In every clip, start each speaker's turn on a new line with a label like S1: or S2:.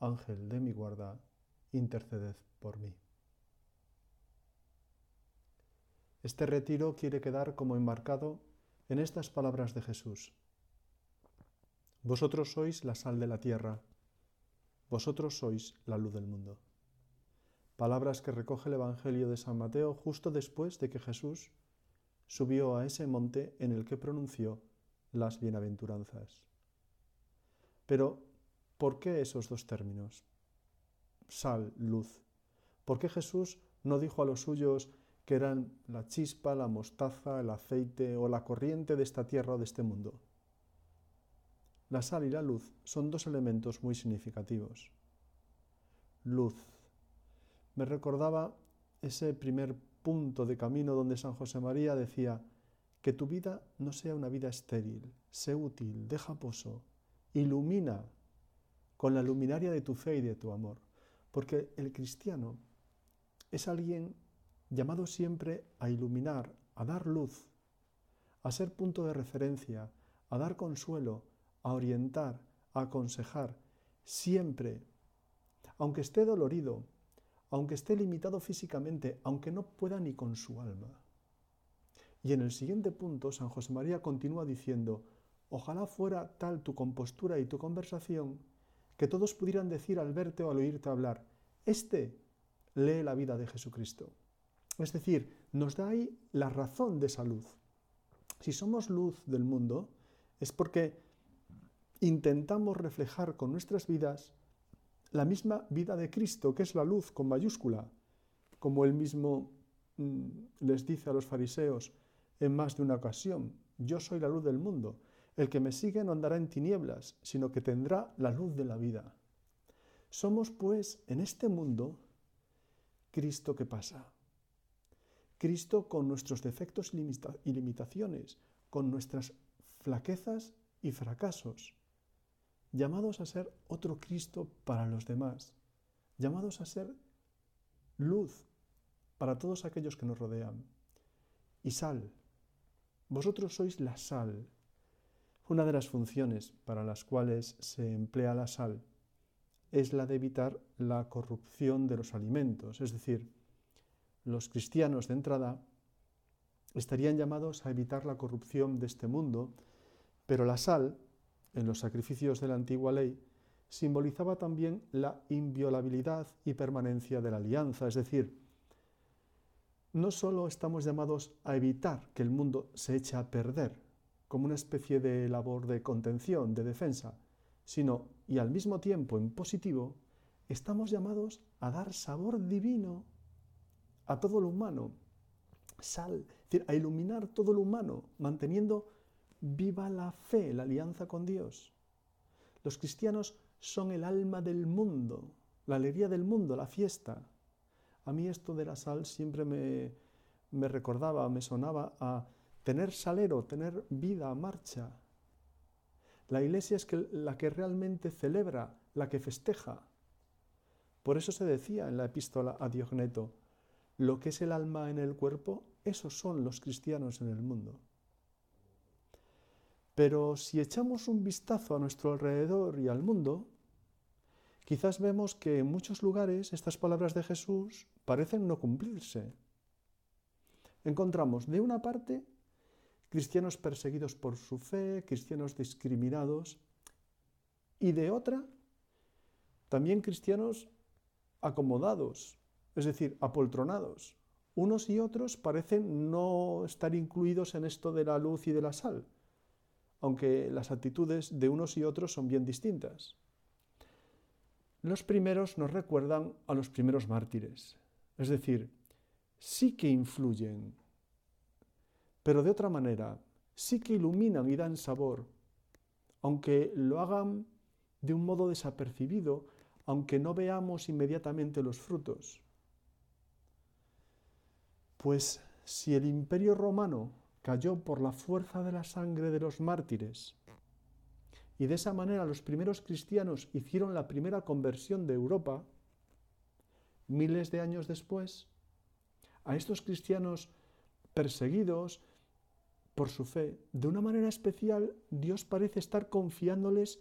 S1: Ángel de mi guarda, interceded por mí. Este retiro quiere quedar como enmarcado en estas palabras de Jesús. Vosotros sois la sal de la tierra, vosotros sois la luz del mundo. Palabras que recoge el Evangelio de San Mateo justo después de que Jesús subió a ese monte en el que pronunció las bienaventuranzas. Pero, ¿por qué esos dos términos? Sal, luz. ¿Por qué Jesús no dijo a los suyos que eran la chispa, la mostaza, el aceite o la corriente de esta tierra o de este mundo? La sal y la luz son dos elementos muy significativos. Luz. Me recordaba ese primer punto de camino donde San José María decía, que tu vida no sea una vida estéril, sé útil, deja pozo, ilumina con la luminaria de tu fe y de tu amor. Porque el cristiano es alguien llamado siempre a iluminar, a dar luz, a ser punto de referencia, a dar consuelo, a orientar, a aconsejar, siempre, aunque esté dolorido, aunque esté limitado físicamente, aunque no pueda ni con su alma. Y en el siguiente punto, San José María continúa diciendo, ojalá fuera tal tu compostura y tu conversación, que todos pudieran decir al verte o al oírte hablar, este lee la vida de Jesucristo. Es decir, nos da ahí la razón de esa luz. Si somos luz del mundo, es porque intentamos reflejar con nuestras vidas la misma vida de Cristo, que es la luz con mayúscula, como él mismo mm, les dice a los fariseos en más de una ocasión, yo soy la luz del mundo, el que me sigue no andará en tinieblas, sino que tendrá la luz de la vida. Somos, pues, en este mundo, Cristo que pasa. Cristo con nuestros defectos y limitaciones, con nuestras flaquezas y fracasos, llamados a ser otro Cristo para los demás, llamados a ser luz para todos aquellos que nos rodean, y sal. Vosotros sois la sal. Una de las funciones para las cuales se emplea la sal es la de evitar la corrupción de los alimentos, es decir, los cristianos de entrada estarían llamados a evitar la corrupción de este mundo, pero la sal, en los sacrificios de la antigua ley, simbolizaba también la inviolabilidad y permanencia de la alianza, es decir, no solo estamos llamados a evitar que el mundo se eche a perder, como una especie de labor de contención, de defensa, sino, y al mismo tiempo en positivo, estamos llamados a dar sabor divino a todo lo humano, sal, es decir, a iluminar todo lo humano, manteniendo viva la fe, la alianza con Dios. Los cristianos son el alma del mundo, la alegría del mundo, la fiesta. A mí esto de la sal siempre me, me recordaba, me sonaba a tener salero, tener vida, marcha. La iglesia es la que realmente celebra, la que festeja. Por eso se decía en la epístola a Diogneto, lo que es el alma en el cuerpo, esos son los cristianos en el mundo. Pero si echamos un vistazo a nuestro alrededor y al mundo, quizás vemos que en muchos lugares estas palabras de Jesús parecen no cumplirse. Encontramos, de una parte, cristianos perseguidos por su fe, cristianos discriminados, y de otra, también cristianos acomodados, es decir, apoltronados. Unos y otros parecen no estar incluidos en esto de la luz y de la sal, aunque las actitudes de unos y otros son bien distintas. Los primeros nos recuerdan a los primeros mártires, es decir, sí que influyen, pero de otra manera, sí que iluminan y dan sabor, aunque lo hagan de un modo desapercibido, aunque no veamos inmediatamente los frutos. Pues si el imperio romano cayó por la fuerza de la sangre de los mártires, y de esa manera los primeros cristianos hicieron la primera conversión de Europa, miles de años después, a estos cristianos perseguidos por su fe, de una manera especial Dios parece estar confiándoles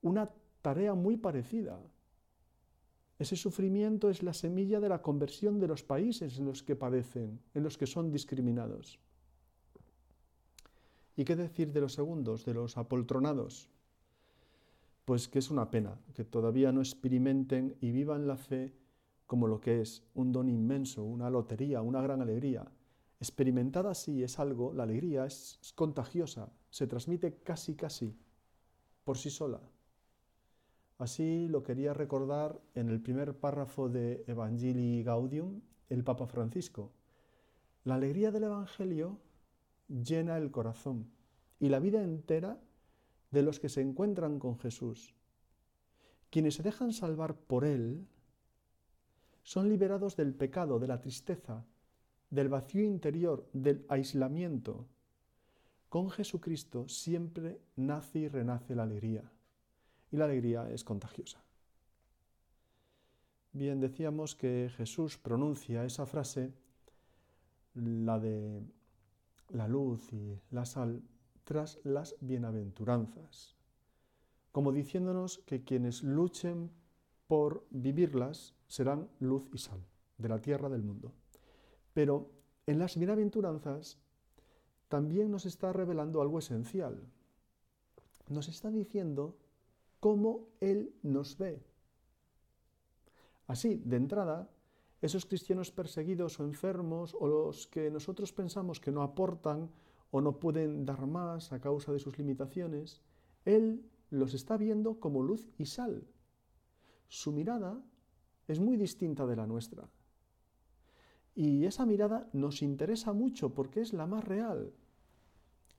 S1: una tarea muy parecida. Ese sufrimiento es la semilla de la conversión de los países en los que padecen, en los que son discriminados. ¿Y qué decir de los segundos, de los apoltronados? Pues que es una pena que todavía no experimenten y vivan la fe como lo que es un don inmenso, una lotería, una gran alegría. Experimentada así es algo, la alegría es, contagiosa, se transmite casi casi por sí sola. Así lo quería recordar en el primer párrafo de Evangelii Gaudium el Papa Francisco. La alegría del Evangelio llena el corazón y la vida entera de los que se encuentran con Jesús. Quienes se dejan salvar por Él son liberados del pecado, de la tristeza, del vacío interior, del aislamiento. Con Jesucristo siempre nace y renace la alegría. Y la alegría es contagiosa. Bien, decíamos que Jesús pronuncia esa frase, la de la luz y la sal tras las bienaventuranzas, como diciéndonos que quienes luchen por vivirlas serán luz y sal de la tierra del mundo. Pero en las bienaventuranzas también nos está revelando algo esencial. Nos está diciendo cómo Él nos ve. Así, de entrada, esos cristianos perseguidos o enfermos o los que nosotros pensamos que no aportan o no pueden dar más a causa de sus limitaciones, Él los está viendo como luz y sal. Su mirada es muy distinta de la nuestra. Y esa mirada nos interesa mucho porque es la más real.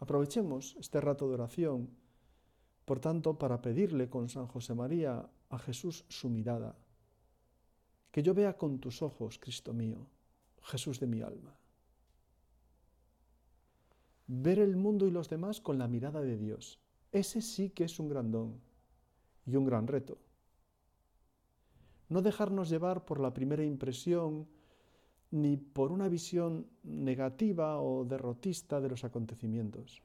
S1: Aprovechemos este rato de oración, por tanto, para pedirle con San José María a Jesús su mirada que yo vea con tus ojos, Cristo mío, Jesús de mi alma. Ver el mundo y los demás con la mirada de Dios. Ese sí que es un gran don y un gran reto. No dejarnos llevar por la primera impresión ni por una visión negativa o derrotista de los acontecimientos.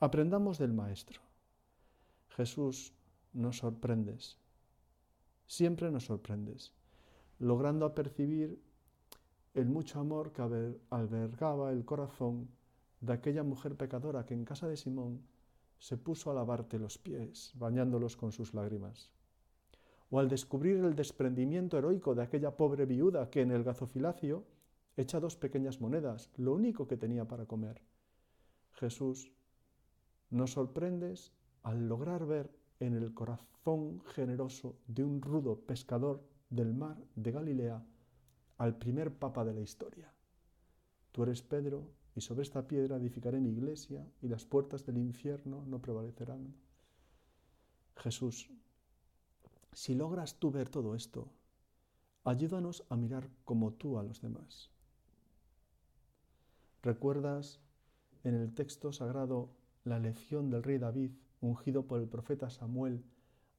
S1: Aprendamos del Maestro. Jesús, nos sorprendes Siempre nos sorprendes, logrando apercibir el mucho amor que albergaba el corazón de aquella mujer pecadora que en casa de Simón se puso a lavarte los pies, bañándolos con sus lágrimas. O al descubrir el desprendimiento heroico de aquella pobre viuda que en el gazofilacio echa dos pequeñas monedas, lo único que tenía para comer. Jesús, nos sorprendes al lograr ver en el corazón generoso de un rudo pescador del mar de Galilea al primer papa de la historia. Tú eres Pedro, y sobre esta piedra edificaré mi iglesia, y las puertas del infierno no prevalecerán. Jesús, si logras tú ver todo esto, ayúdanos a mirar como tú a los demás. ¿Recuerdas en el texto sagrado la lección del rey David ungido por el profeta Samuel,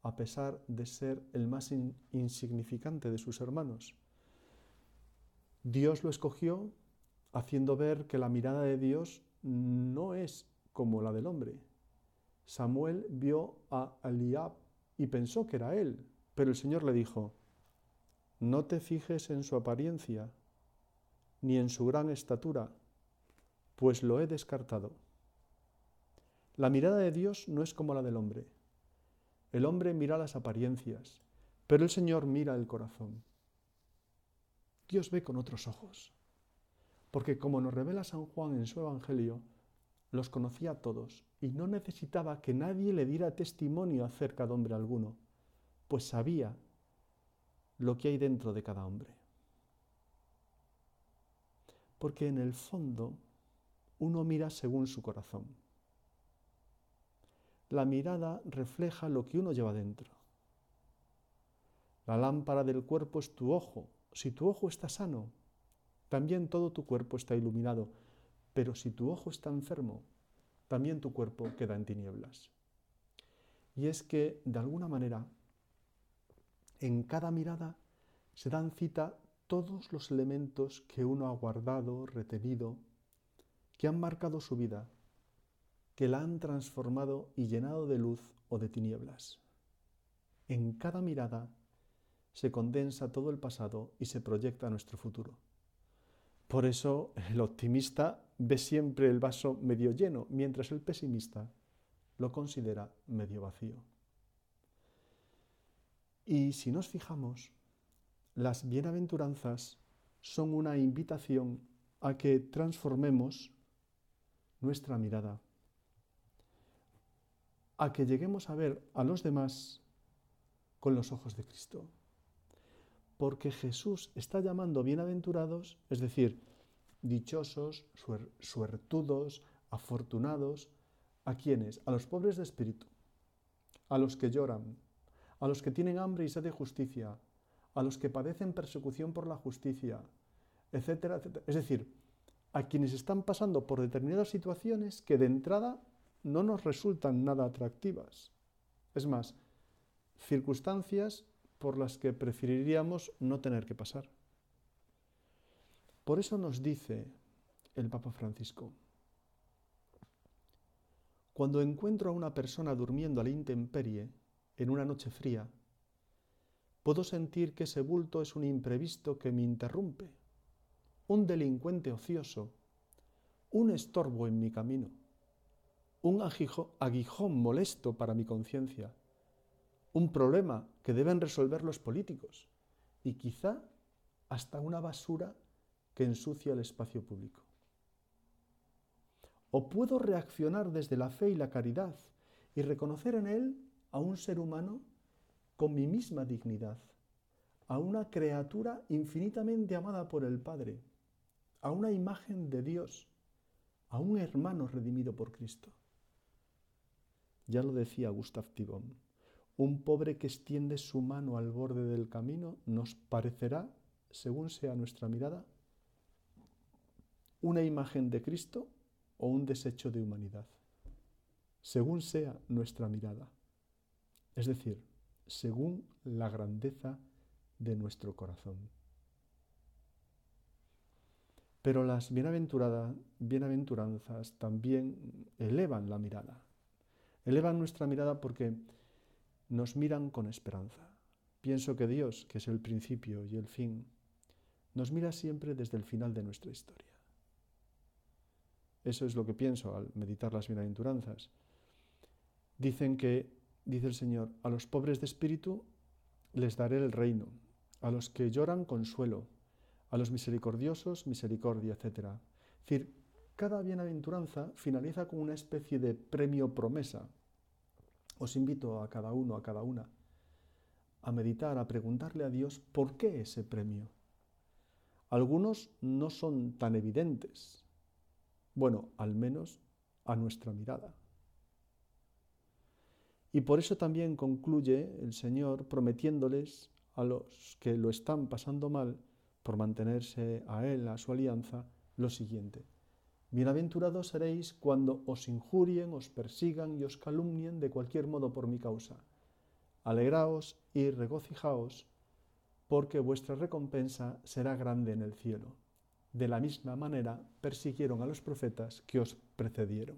S1: a pesar de ser el más insignificante de sus hermanos. Dios lo escogió haciendo ver que la mirada de Dios no es como la del hombre. Samuel vio a Eliab y pensó que era él, pero el Señor le dijo, no te fijes en su apariencia, ni en su gran estatura, pues lo he descartado. La mirada de Dios no es como la del hombre. El hombre mira las apariencias, pero el Señor mira el corazón. Dios ve con otros ojos, porque como nos revela San Juan en su Evangelio, los conocía a todos y no necesitaba que nadie le diera testimonio acerca de hombre alguno, pues sabía lo que hay dentro de cada hombre. Porque en el fondo uno mira según su corazón la mirada refleja lo que uno lleva dentro. La lámpara del cuerpo es tu ojo. Si tu ojo está sano, también todo tu cuerpo está iluminado. Pero si tu ojo está enfermo, también tu cuerpo queda en tinieblas. Y es que, de alguna manera, en cada mirada se dan cita todos los elementos que uno ha guardado, retenido, que han marcado su vida, que la han transformado y llenado de luz o de tinieblas. En cada mirada se condensa todo el pasado y se proyecta nuestro futuro. Por eso el optimista ve siempre el vaso medio lleno, mientras el pesimista lo considera medio vacío. Y si nos fijamos, las bienaventuranzas son una invitación a que transformemos nuestra mirada, a que lleguemos a ver a los demás con los ojos de Cristo. Porque Jesús está llamando bienaventurados, es decir, dichosos, suertudos, afortunados, ¿a quiénes? A los pobres de espíritu, a los que lloran, a los que tienen hambre y sed de justicia, a los que padecen persecución por la justicia, etcétera, etcétera. Es decir, a quienes están pasando por determinadas situaciones que de entrada no nos resultan nada atractivas. Es más, circunstancias por las que preferiríamos no tener que pasar. Por eso nos dice el Papa Francisco, cuando encuentro a una persona durmiendo a la intemperie en una noche fría, puedo sentir que ese bulto es un imprevisto que me interrumpe, un delincuente ocioso, un estorbo en mi camino, un aguijón molesto para mi conciencia, un problema que deben resolver los políticos y quizá hasta una basura que ensucia el espacio público. O puedo reaccionar desde la fe y la caridad y reconocer en él a un ser humano con mi misma dignidad, a una criatura infinitamente amada por el Padre, a una imagen de Dios, a un hermano redimido por Cristo. Ya lo decía Gustav Thibon, un pobre que extiende su mano al borde del camino nos parecerá, según sea nuestra mirada, una imagen de Cristo o un desecho de humanidad, según sea nuestra mirada. Es decir, según la grandeza de nuestro corazón. Pero las bienaventuranzas también elevan la mirada. Elevan nuestra mirada porque nos miran con esperanza. Pienso que Dios, que es el principio y el fin, nos mira siempre desde el final de nuestra historia. Eso es lo que pienso al meditar las bienaventuranzas. Dicen que dice el Señor, a los pobres de espíritu les daré el reino, a los que lloran consuelo, a los misericordiosos misericordia, etc. Es decir, cada bienaventuranza finaliza con una especie de premio promesa. Os invito a cada uno, a cada una, a meditar, a preguntarle a Dios por qué ese premio. Algunos no son tan evidentes. Bueno, al menos a nuestra mirada. Y por eso también concluye el Señor prometiéndoles a los que lo están pasando mal por mantenerse a Él, a su alianza, lo siguiente. Bienaventurados seréis cuando os injurien, os persigan y os calumnien de cualquier modo por mi causa. Alegraos y regocijaos, porque vuestra recompensa será grande en el cielo. De la misma manera persiguieron a los profetas que os precedieron.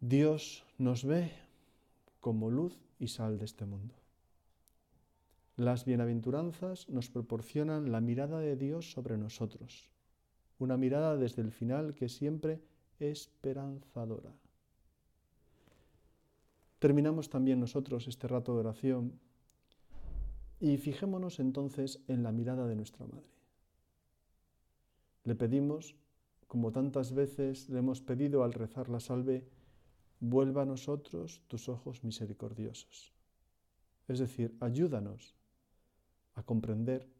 S1: Dios nos ve como luz y sal de este mundo. Las bienaventuranzas nos proporcionan la mirada de Dios sobre nosotros, una mirada desde el final que siempre esperanzadora. Terminamos también nosotros este rato de oración y fijémonos entonces en la mirada de nuestra Madre. Le pedimos, como tantas veces le hemos pedido al rezar la salve, vuelva a nosotros tus ojos misericordiosos. Es decir, ayúdanos a comprender,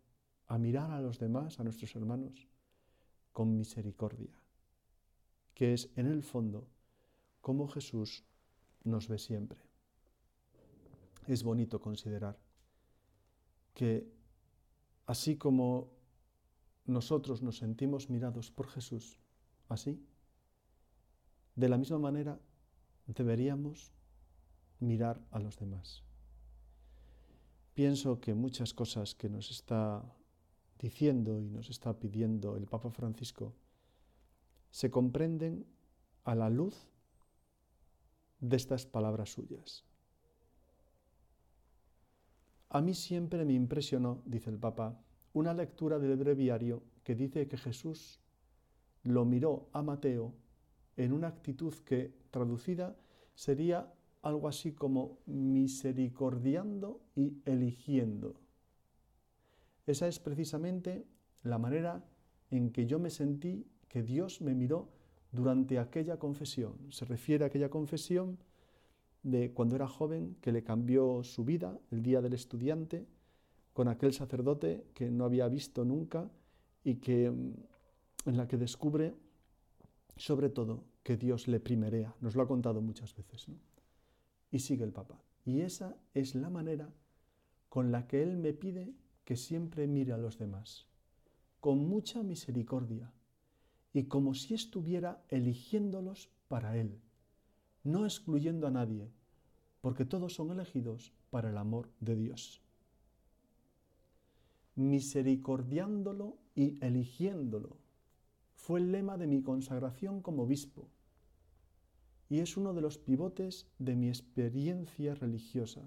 S1: a mirar a los demás, a nuestros hermanos, con misericordia, que es en el fondo como Jesús nos ve siempre. es bonito considerar que así como nosotros nos sentimos mirados por Jesús, así, de la misma manera deberíamos mirar a los demás. Pienso que muchas cosas que nos está diciendo y nos está pidiendo el Papa Francisco se comprenden a la luz de estas palabras suyas. A mí siempre me impresionó, dice el Papa, una lectura del breviario que dice que Jesús lo miró a Mateo en una actitud que, traducida, sería algo así como misericordiando y eligiendo. Esa es precisamente la manera en que yo me sentí que Dios me miró durante aquella confesión. Se refiere a aquella confesión de cuando era joven que le cambió su vida, el día del estudiante, con aquel sacerdote que no había visto nunca y que mm, en la que descubre sobre todo que Dios le primerea. Nos lo ha contado muchas veces. ¿no? Y sigue el Papa. Y esa es la manera con la que Él me pide que siempre mire a los demás, con mucha misericordia y como si estuviera eligiéndolos para Él, no excluyendo a nadie, porque todos son elegidos para el amor de Dios. Misericordiándolo y eligiéndolo fue el lema de mi consagración como obispo y es uno de los pivotes de mi experiencia religiosa.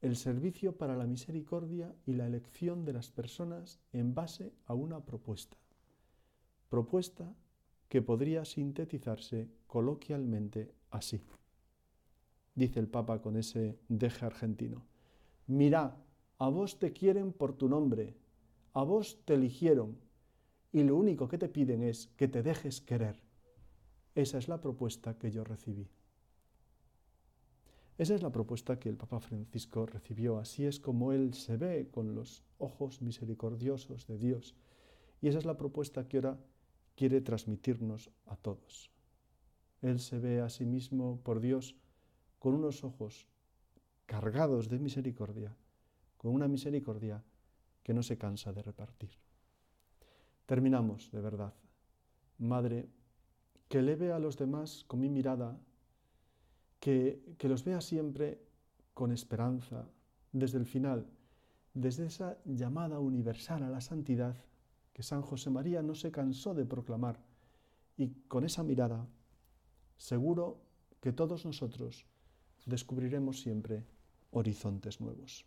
S1: El servicio para la misericordia y la elección de las personas en base a una propuesta. Propuesta que podría sintetizarse coloquialmente así. Dice el Papa con ese deje argentino. Mirá, a vos te quieren por tu nombre, a vos te eligieron, y lo único que te piden es que te dejes querer. Esa es la propuesta que yo recibí. Esa es la propuesta que el Papa Francisco recibió. Así es como él se ve con los ojos misericordiosos de Dios. Y esa es la propuesta que ahora quiere transmitirnos a todos. Él se ve a sí mismo por Dios con unos ojos cargados de misericordia, con una misericordia que no se cansa de repartir. Terminamos, de verdad. Madre, que le vea a los demás con mi mirada, que, que los vea siempre con esperanza, desde el final, desde esa llamada universal a la santidad que San José María no se cansó de proclamar. Y con esa mirada, seguro que todos nosotros descubriremos siempre horizontes nuevos.